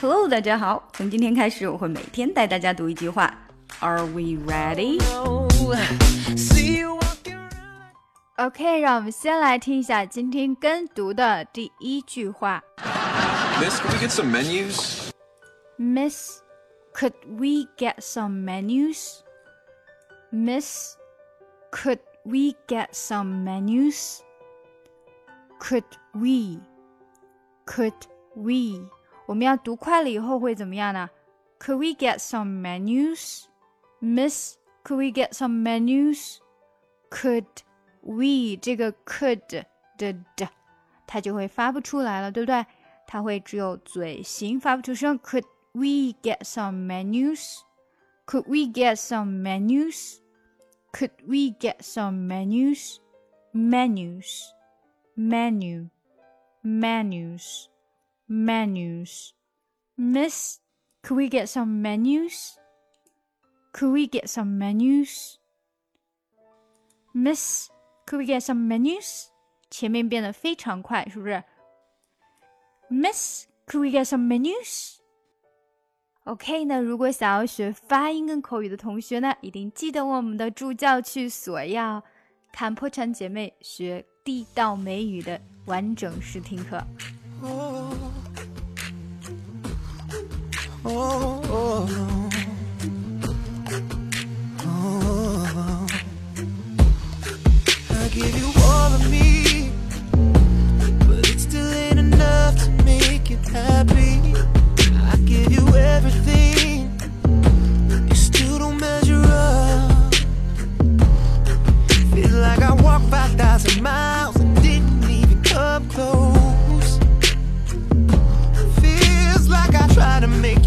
Hello，大家好。从今天开始，我会每天带大家读一句话。Are we ready? OK，让我们先来听一下今天跟读的第一句话。Miss, could we get some menus? Miss, could we get some menus? Miss, could we get some menus? Could we? Could we? 我们要读快了以后会怎么样呢？Could we get some menus? Miss, could we get some menus? Could we 这个 could 的的，它就会发不出来了，对不对？它会只有嘴型发不出声。Could we get some menus? Could we get some menus? Could we get some menus? Menus, menu, menus, menus. Miss, could we get some menus? Could we get some menus? Miss, could we get some menus? 前面变得非常快，是不是？Miss, could we get some menus? OK，那如果想要学发音跟口语的同学呢，一定记得我们的助教去索要看破产姐妹学地道美语的完整试听课。 oh, oh, oh. I give you all of me, but it still ain't enough to make you happy. I give you everything, you still don't measure up. Feel like I walked 5,000 miles and didn't even come close. Feels like I tried to make